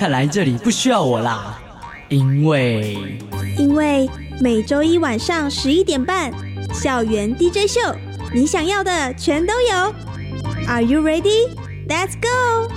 看来这里不需要我啦，因为因为每周一晚上十一点半，校园 DJ 秀，你想要的全都有。Are you ready? Let's go!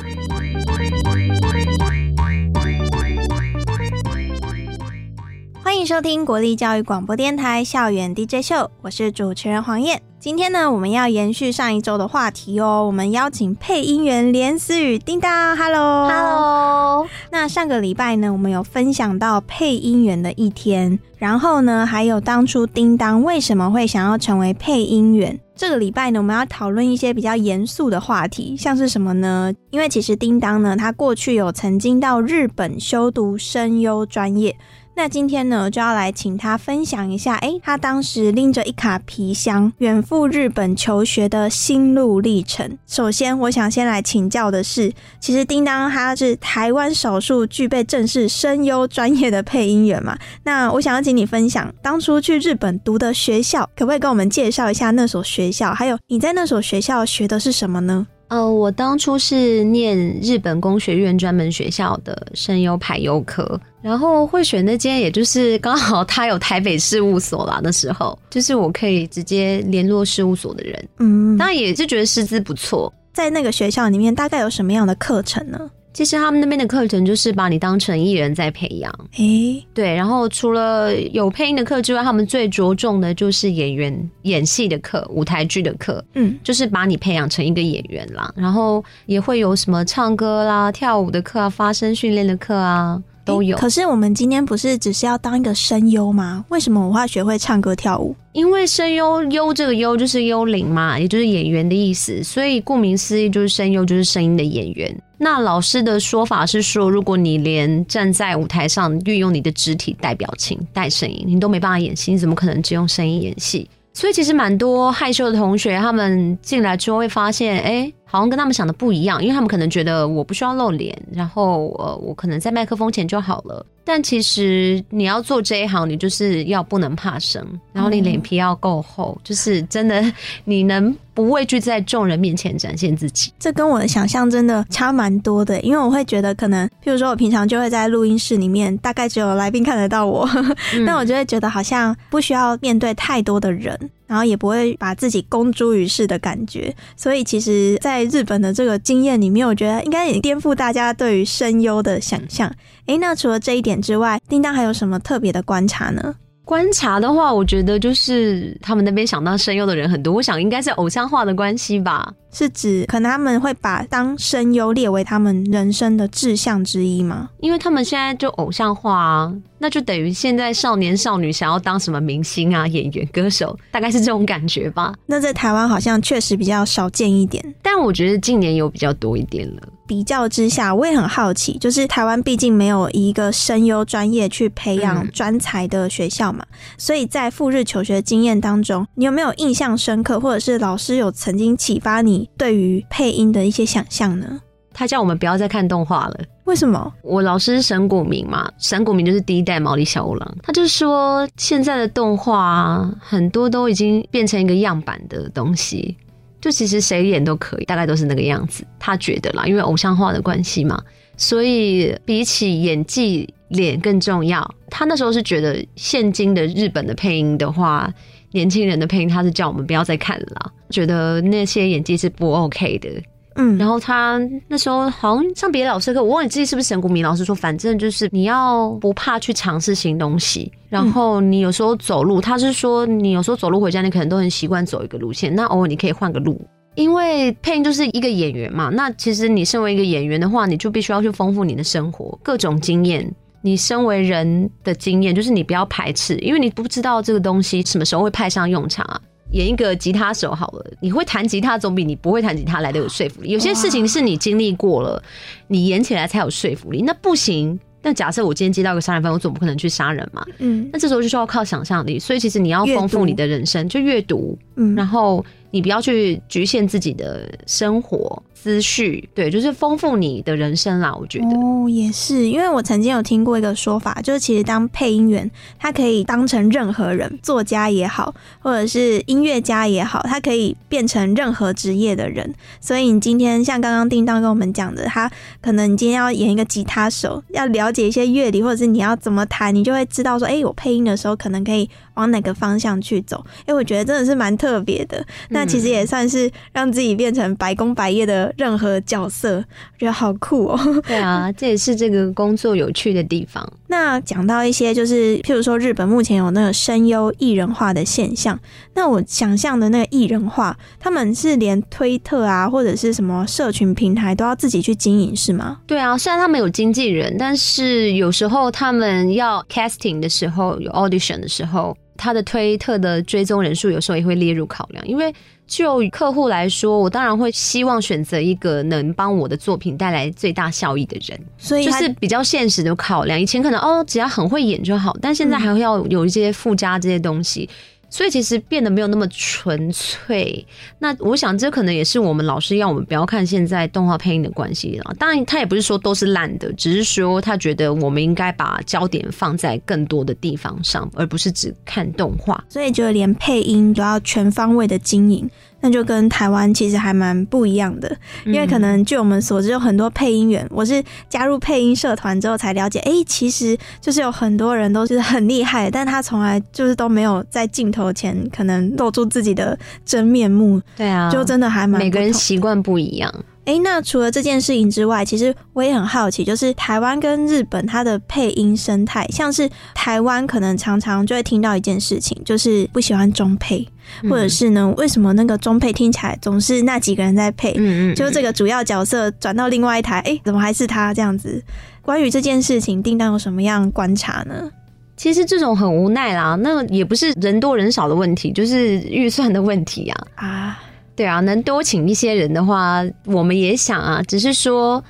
欢迎收听国立教育广播电台校园 DJ 秀，我是主持人黄燕。今天呢，我们要延续上一周的话题哦。我们邀请配音员连思雨叮当，Hello，Hello。那上个礼拜呢，我们有分享到配音员的一天，然后呢，还有当初叮当为什么会想要成为配音员。这个礼拜呢，我们要讨论一些比较严肃的话题，像是什么呢？因为其实叮当呢，他过去有曾经到日本修读声优专业。那今天呢，就要来请他分享一下，哎，他当时拎着一卡皮箱远赴日本求学的心路历程。首先，我想先来请教的是，其实叮当他是台湾少数具备正式声优专业的配音员嘛？那我想要请你分享当初去日本读的学校，可不可以跟我们介绍一下那所学校？还有你在那所学校学的是什么呢？呃，我当初是念日本工学院专门学校的声优排优科，然后会选那间，也就是刚好他有台北事务所啦。那时候就是我可以直接联络事务所的人，嗯，当然也是觉得师资不错。在那个学校里面，大概有什么样的课程呢？其实他们那边的课程就是把你当成艺人在培养，诶，对。然后除了有配音的课之外，他们最着重的就是演员演戏的课、舞台剧的课，嗯，就是把你培养成一个演员啦。然后也会有什么唱歌啦、跳舞的课啊、发声训练的课啊。都有，可是我们今天不是只是要当一个声优吗？为什么我要学会唱歌跳舞？因为声优优这个优就是幽灵嘛，也就是演员的意思，所以顾名思义就是声优就是声音的演员。那老师的说法是说，如果你连站在舞台上运用你的肢体带表情、带声音，你都没办法演戏，你怎么可能只用声音演戏？所以其实蛮多害羞的同学，他们进来之后会发现，哎。好像跟他们想的不一样，因为他们可能觉得我不需要露脸，然后呃，我可能在麦克风前就好了。但其实你要做这一行，你就是要不能怕生，然后你脸皮要够厚，就是真的你能不畏惧在众人面前展现自己。这跟我的想象真的差蛮多的，因为我会觉得可能，譬如说我平常就会在录音室里面，大概只有来宾看得到我，那我就会觉得好像不需要面对太多的人，然后也不会把自己公诸于世的感觉。所以其实，在日本的这个经验里面，我觉得应该也颠覆大家对于声优的想象。诶，那除了这一点之外，叮当还有什么特别的观察呢？观察的话，我觉得就是他们那边想当声优的人很多，我想应该是偶像化的关系吧。是指可能他们会把当声优列为他们人生的志向之一吗？因为他们现在就偶像化啊，那就等于现在少年少女想要当什么明星啊、演员、歌手，大概是这种感觉吧。那在台湾好像确实比较少见一点，但我觉得近年有比较多一点了。比较之下，我也很好奇，就是台湾毕竟没有一个声优专业去培养专才的学校嘛，所以在赴日求学经验当中，你有没有印象深刻，或者是老师有曾经启发你？对于配音的一些想象呢？他叫我们不要再看动画了。为什么？我老师是神谷明嘛，神谷明就是第一代毛利小五郎。他就说，现在的动画很多都已经变成一个样板的东西，就其实谁演都可以，大概都是那个样子。他觉得啦，因为偶像化的关系嘛，所以比起演技，脸更重要。他那时候是觉得，现今的日本的配音的话。年轻人的配音，他是叫我们不要再看了，觉得那些演技是不 OK 的。嗯，然后他那时候好像上别的老师课，我忘记自己是不是神谷明老师说，反正就是你要不怕去尝试新东西。然后你有时候走路，他是说你有时候走路回家，你可能都很习惯走一个路线，那偶尔你可以换个路，因为配音就是一个演员嘛。那其实你身为一个演员的话，你就必须要去丰富你的生活，各种经验。你身为人的经验，就是你不要排斥，因为你不知道这个东西什么时候会派上用场啊。演一个吉他手好了，你会弹吉他总比你不会弹吉他来的有说服力。有些事情是你经历过了，你演起来才有说服力。那不行。那假设我今天接到个杀人犯，我总不可能去杀人嘛？嗯那这时候就需要靠想象力，所以其实你要丰富你的人生，就阅读，嗯，然后你不要去局限自己的生活思绪，对，就是丰富你的人生啦。我觉得，哦，也是，因为我曾经有听过一个说法，就是其实当配音员，他可以当成任何人，作家也好，或者是音乐家也好，他可以变成任何职业的人。所以你今天像刚刚叮当跟我们讲的，他可能你今天要演一个吉他手，要了解一些乐理，或者是你要怎么弹，你就会知道说，哎、我配音的时候可能可以往哪个方向去走。哎、我觉得真的是蛮特别的。那其实也算是让自己变成白工白业的任何角色，我觉得好酷哦。对啊，这也是这个工作有趣的地方。那讲到一些就是，譬如说日本目前有那个声优艺人化的现象，那我想象的那个艺人化，他们是连推特啊或者是什么社群平台都要自己去经营是吗？对啊，虽然他们有经纪人，但是有时候他们要 casting 的时候，有 audition 的时候，他的推特的追踪人数有时候也会列入考量。因为就客户来说，我当然会希望选择一个能帮我的作品带来最大效益的人，所以就是比较现实的考量。以前可能哦，只要很会演就好，但现在还会要有一些附加这些东西。所以其实变得没有那么纯粹。那我想这可能也是我们老师要我们不要看现在动画配音的关系啦。当然，他也不是说都是烂的，只是说他觉得我们应该把焦点放在更多的地方上，而不是只看动画。所以就连配音都要全方位的经营，那就跟台湾其实还蛮不一样的。因为可能据我们所知，有很多配音员，我是加入配音社团之后才了解，哎、其实就是有很多人都是很厉害，但他从来就是都没有在镜头前可能露出自己的真面目，对啊，就真的还蛮每个人习惯不一样。诶，那除了这件事情之外，其实我也很好奇，就是台湾跟日本它的配音生态，像是台湾可能常常就会听到一件事情，就是不喜欢中配，嗯或者是呢，为什么那个中配听起来总是那几个人在配，嗯嗯，就是这个主要角色转到另外一台，诶，怎么还是他这样子？关于这件事情，叮当有什么样观察呢？其实这种很无奈啦，那也不是人多人少的问题，就是预算的问题啊。啊，对啊，能多请一些人的话，我们也想啊，只是说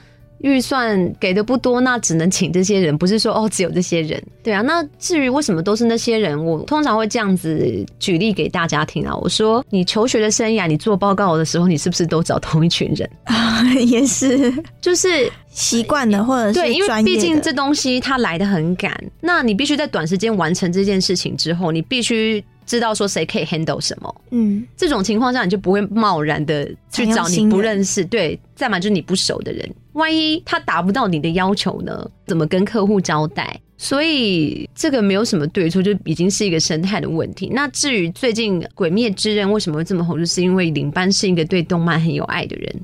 预算给的不多，那只能请这些人，不是说哦只有这些人。对啊，那至于为什么都是那些人，我通常会这样子举例给大家听啊。我说，你求学的生涯，你做报告的时候，你是不是都找同一群人 啊？也是就是习惯的，或者是对，因为毕竟这东西它来的很赶，那你必须在短时间完成这件事情之后，你必须知道说谁可以 handle 什么。嗯，这种情况下，你就不会贸然的去找你不认识，对，再嘛就是你不熟的人。万一他达不到你的要求呢？怎么跟客户交代？所以这个没有什么对错，就已经是一个生态的问题。那至于最近《鬼灭之刃》为什么会这么红，就是因为领班是一个对动漫很有爱的人，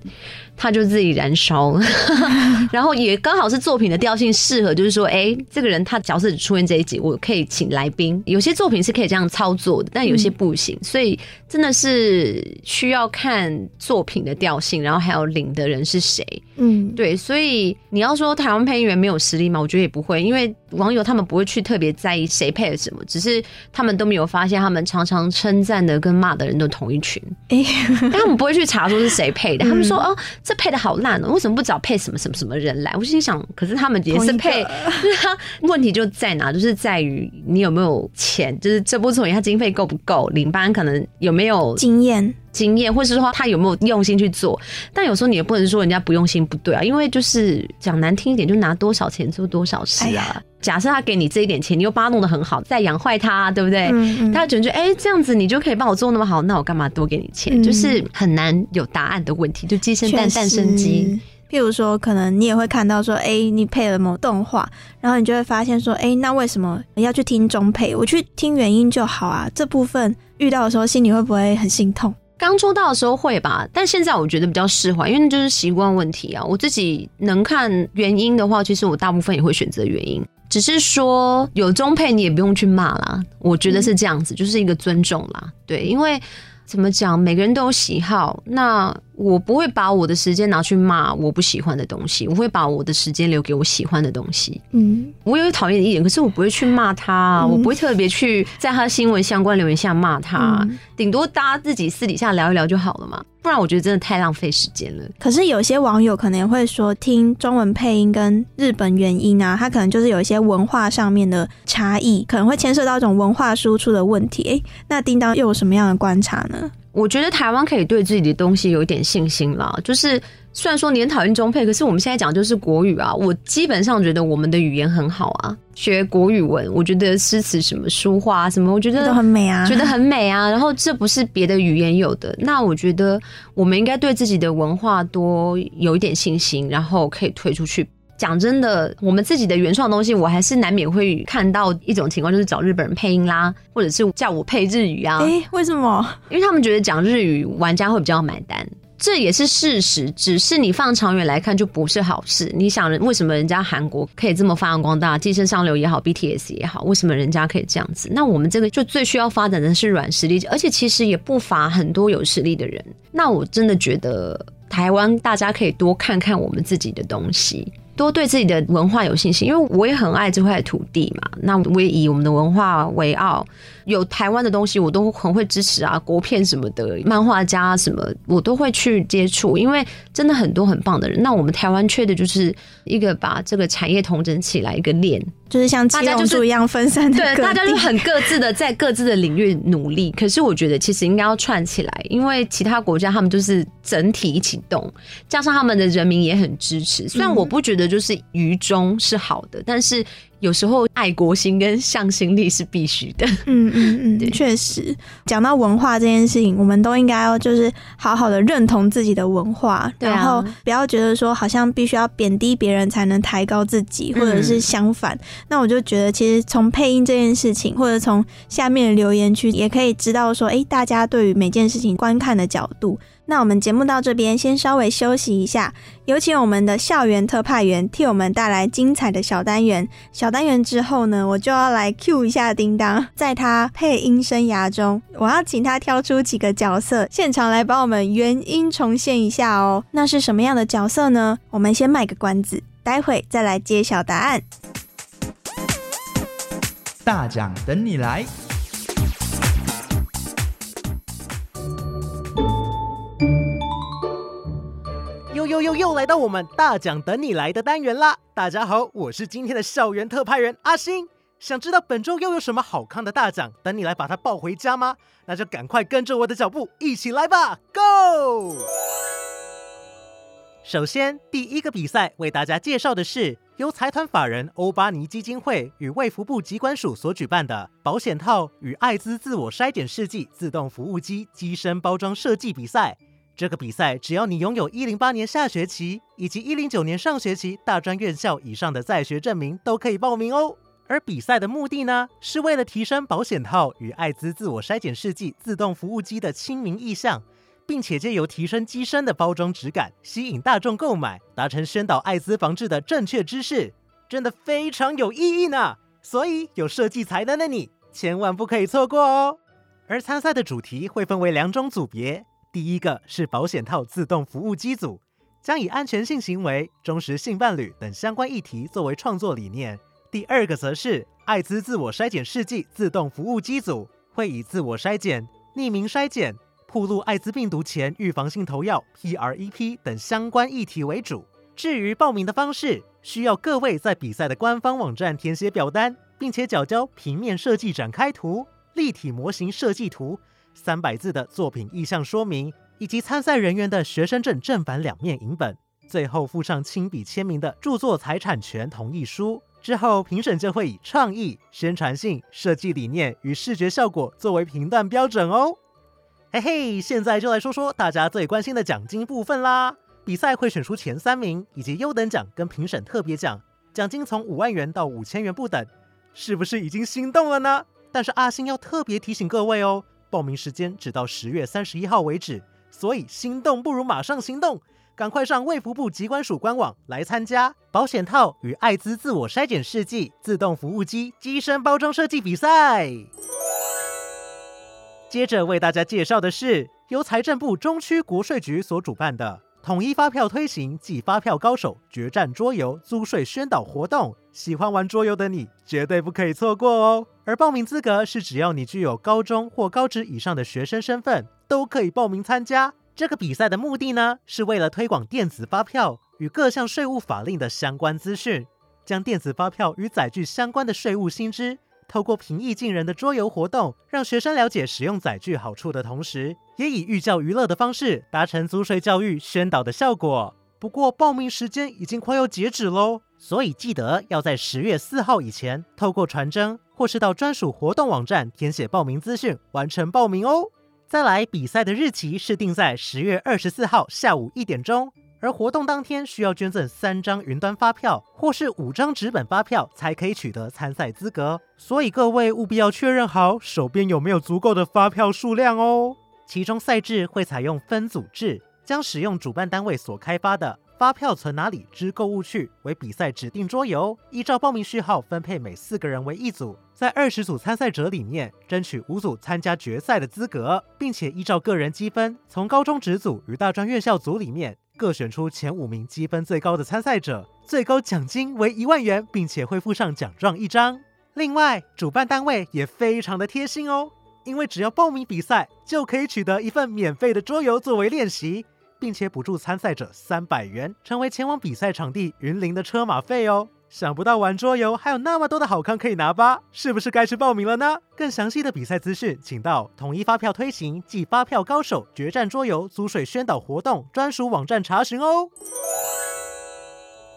他就自己燃烧了，然后也刚好是作品的调性适合，就是说，哎、这个人他角色只出现这一集，我可以请来宾。有些作品是可以这样操作的，但有些不行，所以真的是需要看作品的调性，然后还有领的人是谁。嗯，对，所以你要说台湾配音员没有实力吗？我觉得也不会，因为网友他们不会去特别在意谁配了什么，只是他们都没有发现，他们常常称赞的跟骂的人都同一群，他们不会去查说是谁配的，他们说哦，这配的好烂哦，为什么不找配什么什么什么人来？我心想，可是他们也是配，对啊，问题就在哪？就是在于你有没有钱，就是这部作品它经费够不够，领班可能有没有经验，经验，或是说他有没有用心去做。但有时候你也不能说人家不用心不对啊，因为就是讲难听一点，就拿多少钱做多少事啊。假设他给你这一点钱，你又把他弄得很好，再养坏他，对不对？嗯嗯他就觉得哎、这样子你就可以帮我做那么好，那我干嘛多给你钱？嗯就是很难有答案的问题，就鸡生蛋，蛋生鸡。譬如说，可能你也会看到说，哎、你配了某动画，然后你就会发现说，哎、那为什么要去听中配？我去听原音就好啊。这部分遇到的时候，心里会不会很心痛？刚出道的时候会吧，但现在我觉得比较释怀，因为那就是习惯问题啊。我自己能看原因的话，其实我大部分也会选择原因，只是说有中配你也不用去骂啦。我觉得是这样子，就是一个尊重啦。对，因为怎么讲？每个人都有喜好，那我不会把我的时间拿去骂我不喜欢的东西，我会把我的时间留给我喜欢的东西。嗯，我有讨厌的一点，可是我不会去骂他，我不会特别去在他新闻相关留言下骂他，嗯顶多大家自己私底下聊一聊就好了嘛。不然我觉得真的太浪费时间了。可是有些网友可能也会说，听中文配音跟日本原音啊，它可能就是有一些文化上面的差异，可能会牵涉到一种文化输出的问题。诶，那叮当又有什么样的观察呢？我觉得台湾可以对自己的东西有一点信心啦。就是虽然说你很讨厌中配，可是我们现在讲就是国语啊。我基本上觉得我们的语言很好啊，学国语文，我觉得诗词什么书画啊什么，我觉得都很美啊，觉得很美啊。然后这不是别的语言有的，那我觉得我们应该对自己的文化多有一点信心，然后可以推出去。讲真的，我们自己的原创东西，我还是难免会看到一种情况，就是找日本人配音啦，或者是叫我配日语啊。诶，为什么？因为他们觉得讲日语玩家会比较买单，这也是事实。只是你放长远来看，就不是好事。你想，为什么人家韩国可以这么发扬光大，寄生上流也好，BTS 也好，为什么人家可以这样子？那我们这个就最需要发展的是软实力，而且其实也不乏很多有实力的人。那我真的觉得台湾大家可以多看看我们自己的东西。多对自己的文化有信心，因为我也很爱这块土地嘛。那我也以我们的文化为傲，有台湾的东西我都很会支持啊，国片什么的，漫画家什么我都会去接触，因为真的很多很棒的人。那我们台湾缺的就是一个把这个产业统整起来一个链，就是像大家就是一样分散的对，大家就很各自的在各自的领域努力。可是我觉得其实应该要串起来，因为其他国家他们就是整体一起动，加上他们的人民也很支持。虽然我不觉得就是愚忠是好的，但是有时候爱国心跟向心力是必须的。嗯嗯对嗯，确实，讲到文化这件事情，我们都应该要就是好好的认同自己的文化，对啊然后不要觉得说好像必须要贬低别人才能抬高自己，或者是相反。那我就觉得，其实从配音这件事情，或者从下面的留言区，也可以知道说，哎，大家对于每件事情观看的角度。那我们节目到这边，先稍微休息一下，有请我们的校园特派员替我们带来精彩的小单元。小单元之后呢，我就要来 cue 一下叮当，在他配音生涯中，我要请他挑出几个角色，现场来帮我们原音重现一下哦。那是什么样的角色呢？我们先卖个关子，待会再来揭晓答案。大奖等你来！又又又来到我们大奖等你来的单元啦！大家好，我是今天的校园特派员阿星。想知道本周又有什么好看的大奖等你来把它抱回家吗？那就赶快跟着我的脚步一起来吧，Go！首先，第一个比赛为大家介绍的是由财团法人欧巴尼基金会与卫福部机关署所举办的保险套与艾滋自我筛检试剂自动服务机机身包装设计比赛。这个比赛只要你拥有一零八年下学期以及一零九年上学期大专院校以上的在学证明，都可以报名哦。而比赛的目的呢，是为了提升保险套与艾滋自我筛检试剂自动服务机的亲民意向，并且借由提升机身的包装质感，吸引大众购买，达成宣导艾滋防治的正确知识，真的非常有意义呢。所以有设计才能的你，千万不可以错过哦。而参赛的主题会分为两种组别，第一个是保险套自动服务机组，将以安全性行为、忠实性伴侣等相关议题作为创作理念。第二个则是艾滋自我筛检试剂自动服务机组，会以自我筛检、匿名筛检、暴露艾滋病毒前预防性投药 （PrEP） 等相关议题为主。至于报名的方式，需要各位在比赛的官方网站填写表单，并且缴交平面设计展开图、立体模型设计图、三百字的作品意向说明，以及参赛人员的学生证正反两面影本，最后附上亲笔签名的著作财产权同意书。之后，评审就会以创意、宣传性、设计理念与视觉效果作为评断标准哦。嘿嘿，现在就来说说大家最关心的奖金部分啦。比赛会选出前三名，以及优等奖跟评审特别奖，奖金从五万元到五千元不等。是不是已经心动了呢？但是阿星要特别提醒各位哦，报名时间只到十月三十一号为止，所以心动不如马上行动，赶快上卫福部机关署官网来参加保险套与艾滋自我筛检试剂自动服务机机身包装设计比赛。接着为大家介绍的是由财政部中区国税局所主办的统一发票推行暨发票高手决战桌游租税宣导活动。喜欢玩桌游的你绝对不可以错过哦！而报名资格是只要你具有高中或高职以上的学生身份，都可以报名参加。这个比赛的目的呢，是为了推广电子发票与各项税务法令的相关资讯，将电子发票与载具相关的税务新知。透过平易近人的桌游活动，让学生了解使用载具好处的同时，也以寓教于乐的方式达成租税教育宣导的效果。不过报名时间已经快要截止喽，所以记得要在十月四号以前，透过传真或是到专属活动网站填写报名资讯，完成报名哦。再来，比赛的日期是定在十月二十四号下午一点钟。而活动当天需要捐赠三张云端发票或是五张纸本发票，才可以取得参赛资格。所以各位务必要确认好手边有没有足够的发票数量哦。其中赛制会采用分组制，将使用主办单位所开发的“发票存哪里之购物区”为比赛指定桌游，依照报名序号分配每四个人为一组，在二十组参赛者里面争取五组参加决赛的资格，并且依照个人积分，从高中职组与大专院校组里面。各选出前五名积分最高的参赛者，最高奖金为一万元，并且会附上奖状一张。另外，主办单位也非常的贴心哦，因为只要报名比赛，就可以取得一份免费的桌游作为练习，并且补助参赛者三百元，成为前往比赛场地云林的车马费哦。想不到玩桌游还有那么多的好康可以拿吧？是不是该去报名了呢？更详细的比赛资讯，请到统一发票推行暨发票高手决战桌游租税宣导活动专属网站查询哦。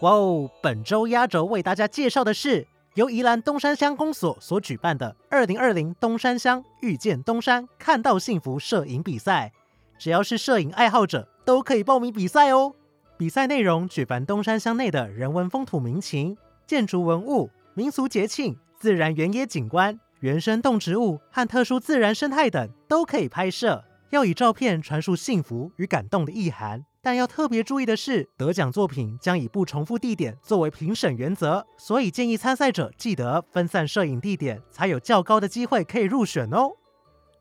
哇哦！本周压轴为大家介绍的是由宜兰东山乡公所所举办的二零二零东山乡遇见东山看到幸福摄影比赛，只要是摄影爱好者都可以报名比赛哦。比赛内容举办东山乡内的人文风土民情、建筑文物、民俗节庆、自然原野景观、原生动植物和特殊自然生态等都可以拍摄。要以照片传输幸福与感动的意涵，但要特别注意的是，得奖作品将以不重复地点作为评审原则，所以建议参赛者记得分散摄影地点，才有较高的机会可以入选哦。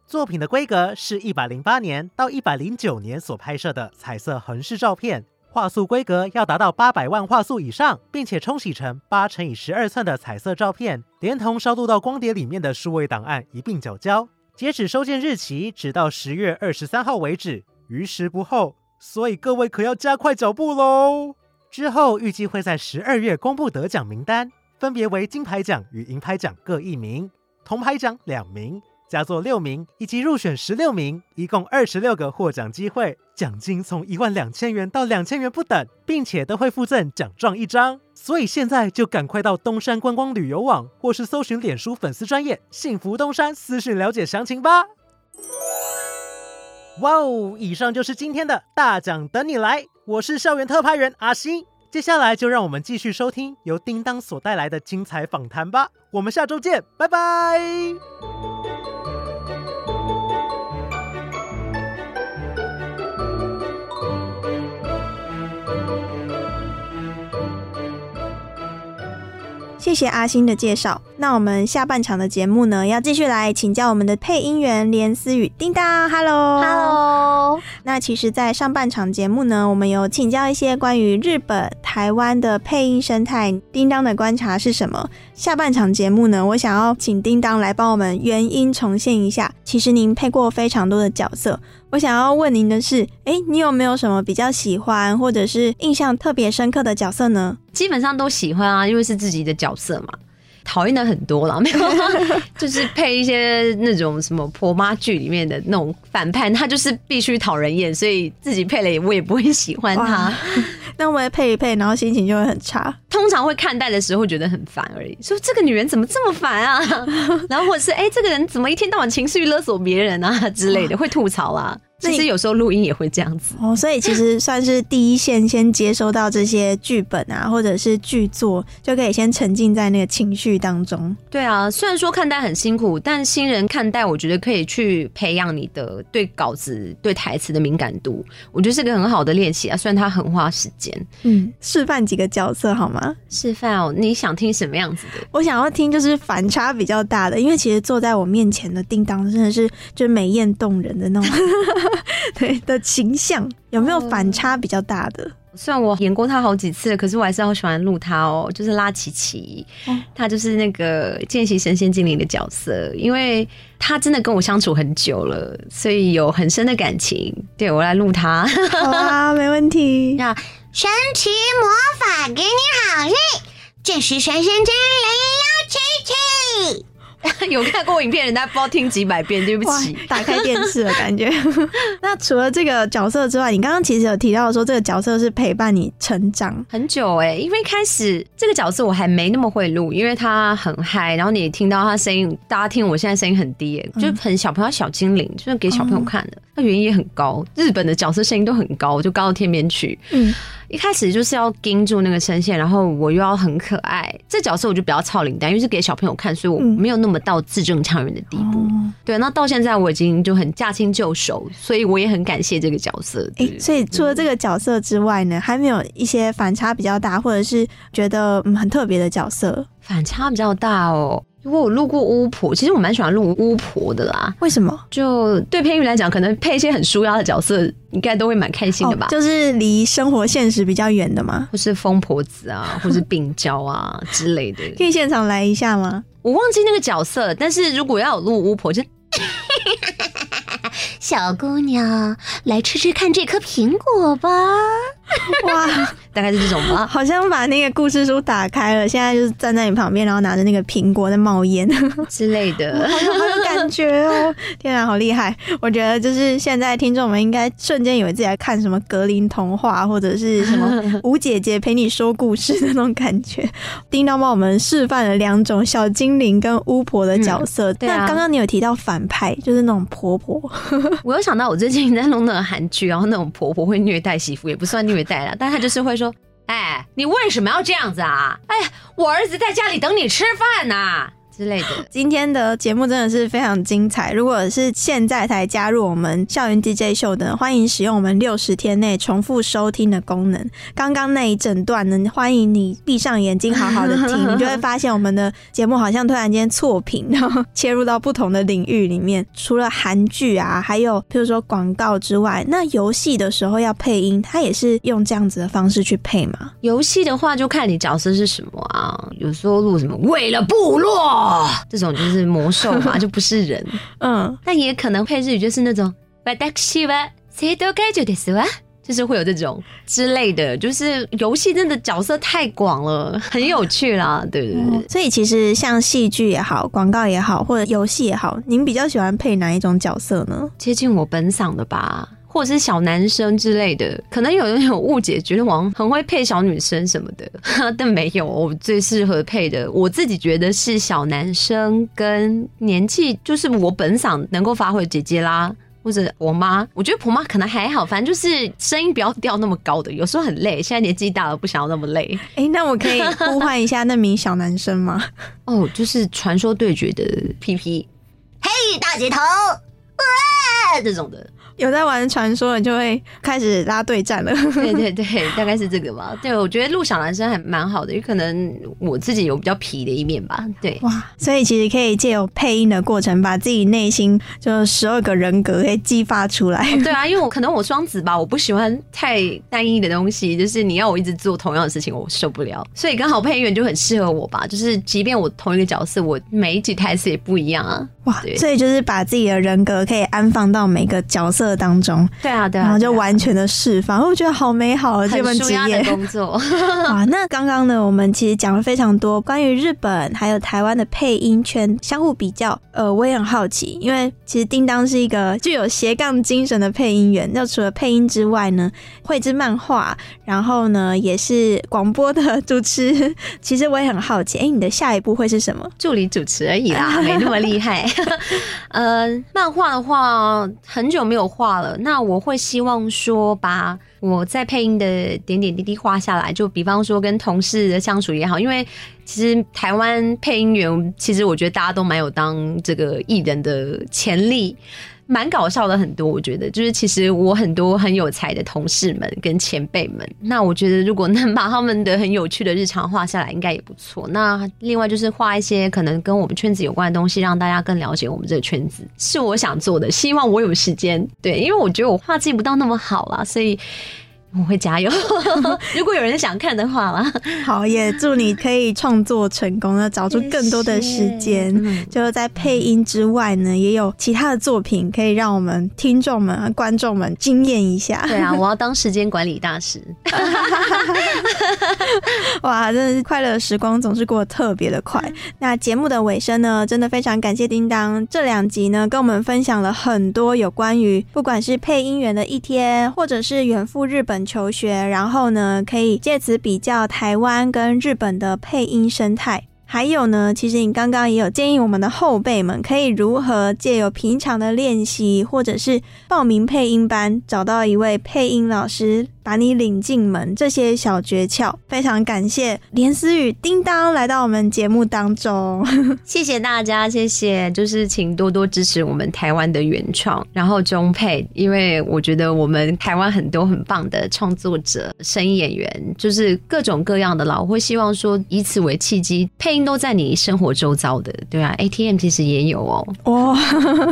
作品的规格是一百零八年到一百零九年所拍摄的彩色横式照片。画素规格要达到八百万画素以上，并且冲洗成八乘以十二寸的彩色照片，连同烧录到光碟里面的数位档案一并缴交。截止收件日期直到十月二十三号为止，余时不候，所以各位可要加快脚步喽。之后预计会在十二月公布得奖名单，分别为金牌奖与银牌奖各一名，铜牌奖两名。佳作六名以及入选十六名，一共二十六个获奖机会，奖金从一万两千元到两千元不等，并且都会附赠奖状一张。所以现在就赶快到东山观光旅游网，或是搜寻脸书粉丝专业幸福东山私讯了解详情吧。哇哦，以上就是今天的大奖等你来，我是校园特派员阿星。接下来就让我们继续收听由叮当所带来的精彩访谈吧。我们下周见，拜拜。谢谢阿星的介绍。那我们下半场的节目呢，要继续来请教我们的配音员连思雨。叮当，Hello，Hello。那其实，在上半场节目呢，我们有请教一些关于日本、台湾的配音生态。叮当的观察是什么？下半场节目呢，我想要请叮当来帮我们原音重现一下。其实您配过非常多的角色，我想要问您的是，哎，你有没有什么比较喜欢或者是印象特别深刻的角色呢？基本上都喜欢啊，因为是自己的角色嘛。讨厌的很多了，没有，就是配一些那种什么婆妈剧里面的那种反派，他就是必须讨人厌，所以自己配了我也不会喜欢他。那我也配一配，然后心情就会很差。通常会看待的时候会觉得很烦而已，说这个女人怎么这么烦啊？然后或者是哎，这个人怎么一天到晚情绪勒索别人啊之类的，会吐槽啊。其实有时候录音也会这样子。哦，所以其实算是第一线，先接收到这些剧本啊，或者是剧作，就可以先沉浸在那个情绪当中。对啊，虽然说看待很辛苦，但新人看待，我觉得可以去培养你的对稿子、对台词的敏感度，我觉得是个很好的练习啊。虽然它很花时间。嗯，示范几个角色好吗？示范哦，你想听什么样子的？我想要听就是反差比较大的，因为其实坐在我面前的叮当真的是就美艳动人的那种，对的形象，有没有反差比较大的？虽然我演过他好几次，可是我还是好喜欢录他哦，就是拉琪琪，哦他就是那个《见习神仙精灵》的角色，因为他真的跟我相处很久了，所以有很深的感情。对我来录他，好啊，没问题。那神奇魔法给你好运，这是神仙精灵拉琪琪。有看过影片，人家不知道听几百遍，对不起。，打开电视的感觉。那除了这个角色之外，你刚刚其实有提到说这个角色是陪伴你成长，很久哎、因为一开始这个角色我还没那么会录，因为他很嗨，然后你也听到他声音，大家听我现在声音很低、欸，就是很小朋友小精灵，就是给小朋友看的。他原因也很高，日本的角色声音都很高，就高到天边去。嗯，一开始就是要盯住那个声线，然后我又要很可爱，这角色我就比较操领带，因为是给小朋友看，所以我嗯没有那么到字正腔圆的地步。哦，对，那到现在我已经就很驾轻就熟，所以我也很感谢这个角色。哎、对所以除了这个角色之外呢，还没有一些反差比较大，或者是觉得嗯很特别的角色？反差比较大哦。如果我录过巫婆，其实我蛮喜欢录巫婆的啦。为什么？就对配音员来讲，可能配一些很舒压的角色，应该都会蛮开心的吧。哦就是离生活现实比较远的嘛。或是疯婆子啊，或是病娇啊之类的。可以现场来一下吗？我忘记那个角色了，但是如果要有录巫婆，就 小姑娘，来吃吃看这颗苹果吧。哇，大概是这种吧。好像把那个故事书打开了，现在就是站在你旁边，然后拿着那个苹果在冒烟，之类的。感觉哦！天啊，好厉害！我觉得就是现在听众们应该瞬间以为自己在看什么格林童话，或者是什么 吴姐姐陪你说故事的那种感觉。叮当帮我们示范了两种小精灵跟巫婆的角色。对啊那刚刚你有提到反派，就是那种婆婆，我有想到，我最近在弄那个韩剧，然后那种婆婆会虐待媳妇，也不算虐待啦，但她就是会说：“哎，你为什么要这样子啊？哎呀，我儿子在家里等你吃饭呐、之类的。今天的节目真的是非常精彩。如果是现在才加入我们校园 DJ 秀的，欢迎使用我们六十天内重复收听的功能。刚刚那一整段呢，欢迎你闭上眼睛好好的听，你就会发现我们的节目好像突然间错频，然后切入到不同的领域里面。除了韩剧啊，还有譬如说广告之外，那游戏的时候要配音，它也是用这样子的方式去配嘛？游戏的话，就看你角色是什么啊。有时候录什么为了部落这种就是魔兽嘛，就不是人。嗯，但也可能配日语就是那种私は生徒会長ですわ。就是会有这种之类的，就是游戏真的角色太广了，很有趣啦，对对对。所以其实像戏剧也好，广告也好，或者游戏也好，您比较喜欢配哪一种角色呢？接近我本嗓的吧， 或者是小男生之类的，可能有人有误解，觉得我很会配小女生什么的，但没有，我最适合配的，我自己觉得是小男生跟年纪，就是我本嗓能够发挥姐姐啦。或者我妈，我觉得婆妈可能还好，反正就是声音不要调那么高的，有时候很累。现在年纪大了，不想要那么累哎、那我可以呼唤一下那名小男生吗？哦。就是传说对决的 PP 嘿，大姐头，这种的，有在玩传说的就会开始拉对战了。对对对，大概是这个吧。对，我觉得录小男生还蛮好的，因为可能我自己有比较皮的一面吧。对，哇，所以其实可以借由配音的过程，把自己内心就十二个人格给激发出来。对啊，因为我可能我双子吧，我不喜欢太单一的东西，就是你要我一直做同样的事情，我受不了。所以刚好配音员就很适合我吧，就是即便我同一个角色，我每一集台词也不一样啊。哇，所以就是把自己的人格可以安放到每个角色当中，对啊，对啊，然后就完全的释放。我觉得好美好啊，这份职业。工作。哇，那刚刚呢，我们其实讲了非常多关于日本还有台湾的配音圈相互比较。呃，我也很好奇，因为其实叮当是一个具有斜杠精神的配音员。那除了配音之外呢，绘制漫画，然后呢也是广播的主持。其实我也很好奇，哎，你的下一步会是什么？助理主持而已啦，没那么厉害。呃，漫画的话很久没有画了，那我会希望说把我在配音的点点滴滴画下来，就比方说跟同事的相处也好，因为其实台湾配音员，其实我觉得大家都蛮有当这个艺人的潜力。蛮搞笑的，很多我觉得就是其实我很多很有才的同事们跟前辈们，那我觉得如果能把他们的很有趣的日常画下来，应该也不错。那另外就是画一些可能跟我们圈子有关的东西，让大家更了解我们这个圈子，是我想做的。希望我有时间，对，因为我觉得我画技不到那么好啦，所以。我会加油，如果有人想看的话啦。好，也祝你可以创作成功，那找出更多的时间。就在配音之外呢，也有其他的作品可以让我们听众们、观众们惊艳一下。对啊，我要当时间管理大师。哇，真的是快乐时光总是过得特别的快。那节目的尾声呢，真的非常感谢叮当这两集呢，跟我们分享了很多有关于不管是配音员的一天，或者是远赴日本。求学，然后呢，可以借此比较台湾跟日本的配音生态。还有呢，其实你刚刚也有建议我们的后辈们，可以如何借由平常的练习，或者是报名配音班，找到一位配音老师。把你领进门，这些小诀窍，非常感谢连思雨叮当来到我们节目当中，谢谢大家，谢谢，就是请多多支持我们台湾的原创，然后中配，因为我觉得我们台湾很多很棒的创作者、声音演员，就是各种各样的啦，我会希望说以此为契机，配音都在你生活周遭的，对啊，ATM 其实也有哦，哇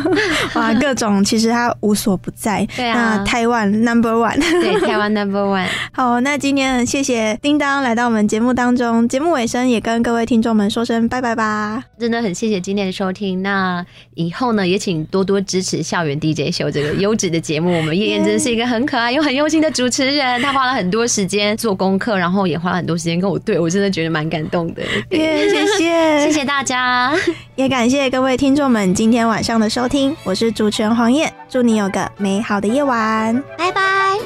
哇，各种其实它无所不在，对啊，台湾 Number One，对，台湾 Number One，好，那今天谢谢叮当来到我们节目当中。节目尾声也跟各位听众们说声拜拜吧。真的很谢谢今天的收听。那以后呢，也请多多支持校园 DJ 秀这个优质的节目。我们叶燕真是一个很可爱又很用心的主持人，她花了很多时间做功课，然后也花了很多时间跟我对，我真的觉得蛮感动的。耶，谢谢，谢谢大家，也感谢各位听众们今天晚上的收听。我是主持人黄燕，祝你有个美好的夜晚，拜拜。